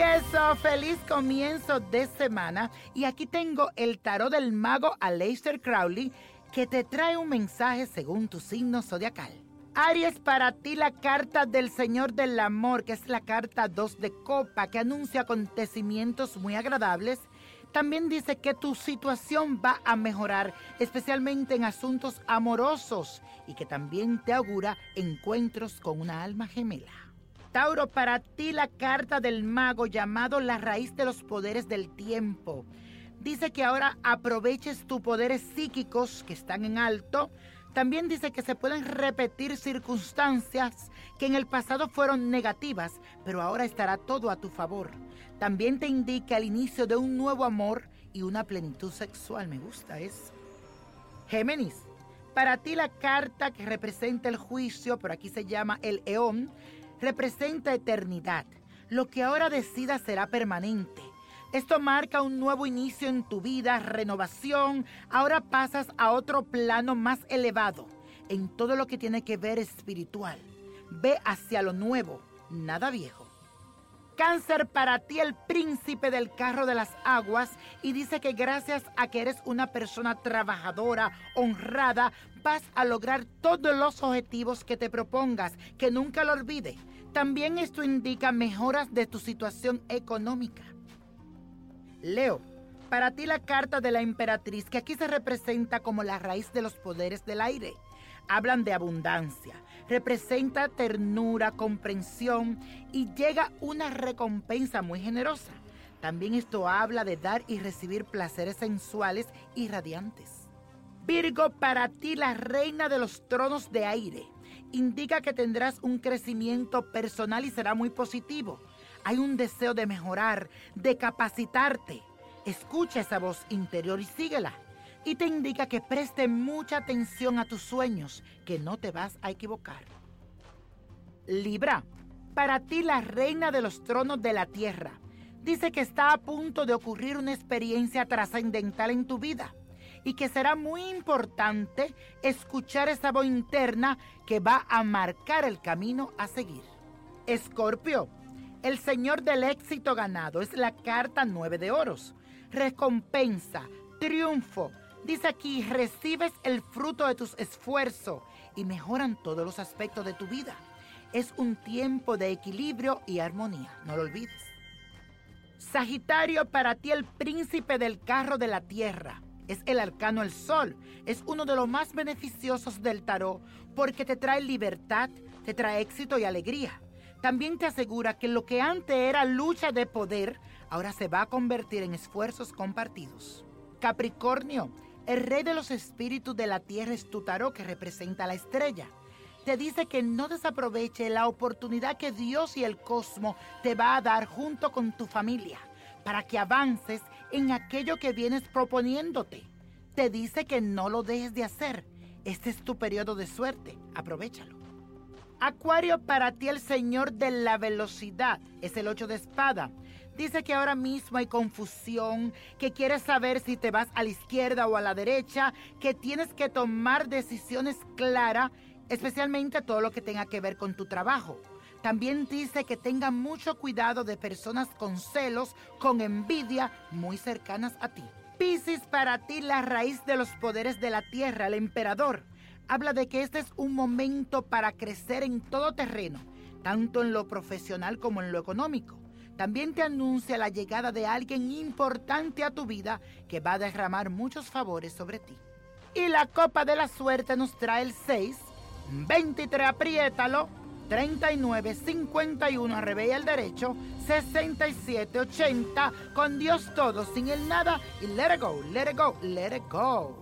Eso, feliz comienzo de semana. Y aquí tengo el tarot del mago Aleister Crowley que te trae un mensaje según tu signo zodiacal. Aries, para ti la carta del Señor del Amor, que es la carta 2 de copa, que anuncia acontecimientos muy agradables. También dice que tu situación va a mejorar, especialmente en asuntos amorosos, y que también te augura encuentros con una alma gemela. Tauro, para ti la carta del mago llamado la raíz de los poderes del tiempo. Dice que ahora aproveches tus poderes psíquicos que están en alto también dice que se pueden repetir circunstancias que en el pasado fueron negativas, pero ahora estará todo a tu favor. También te indica el inicio de un nuevo amor y una plenitud sexual. Me gusta eso. Géminis, para ti la carta que representa el juicio, por aquí se llama el eón, representa eternidad. Lo que ahora decida será permanente. Esto marca un nuevo inicio en tu vida, renovación. Ahora pasas a otro plano más elevado en todo lo que tiene que ver espiritual. Ve hacia lo nuevo, nada viejo. Cáncer para ti el príncipe del carro de las aguas y dice que gracias a que eres una persona trabajadora, honrada, vas a lograr todos los objetivos que te propongas, que nunca lo olvide. También esto indica mejoras de tu situación económica. Leo, para ti la carta de la emperatriz, que aquí se representa como la raíz de los poderes del aire. Hablan de abundancia, representa ternura, comprensión y llega una recompensa muy generosa. También esto habla de dar y recibir placeres sensuales y radiantes. Virgo, para ti la reina de los tronos de aire, indica que tendrás un crecimiento personal y será muy positivo hay un deseo de mejorar, de capacitarte. Escucha esa voz interior y síguela. Y te indica que preste mucha atención a tus sueños, que no te vas a equivocar. Libra, para ti la reina de los tronos de la tierra, dice que está a punto de ocurrir una experiencia trascendental en tu vida y que será muy importante escuchar esa voz interna que va a marcar el camino a seguir. Escorpio, el Señor del éxito ganado es la carta nueve de oros. Recompensa, triunfo. Dice aquí, recibes el fruto de tus esfuerzos y mejoran todos los aspectos de tu vida. Es un tiempo de equilibrio y armonía, no lo olvides. Sagitario, para ti el príncipe del carro de la tierra. Es el arcano el sol. Es uno de los más beneficiosos del tarot porque te trae libertad, te trae éxito y alegría también te asegura que lo que antes era lucha de poder, ahora se va a convertir en esfuerzos compartidos. Capricornio, el rey de los espíritus de la tierra es tu tarot que representa la estrella. Te dice que no desaproveche la oportunidad que Dios y el cosmos te va a dar junto con tu familia para que avances en aquello que vienes proponiéndote. Te dice que no lo dejes de hacer. Este es tu periodo de suerte. Aprovechalo. Acuario, para ti el Señor de la velocidad es el ocho de espada. Dice que ahora mismo hay confusión, que quieres saber si te vas a la izquierda o a la derecha, que tienes que tomar decisiones claras, especialmente todo lo que tenga que ver con tu trabajo. También dice que tenga mucho cuidado de personas con celos, con envidia, muy cercanas a ti. Piscis, para ti la raíz de los poderes de la tierra, el emperador habla de que este es un momento para crecer en todo terreno, tanto en lo profesional como en lo económico. También te anuncia la llegada de alguien importante a tu vida que va a derramar muchos favores sobre ti. Y la copa de la suerte nos trae el 6, 23, apriétalo, 39, 51, arrebella el derecho, 67, 80, con Dios todo, sin el nada, y let it go, let it go, let it go.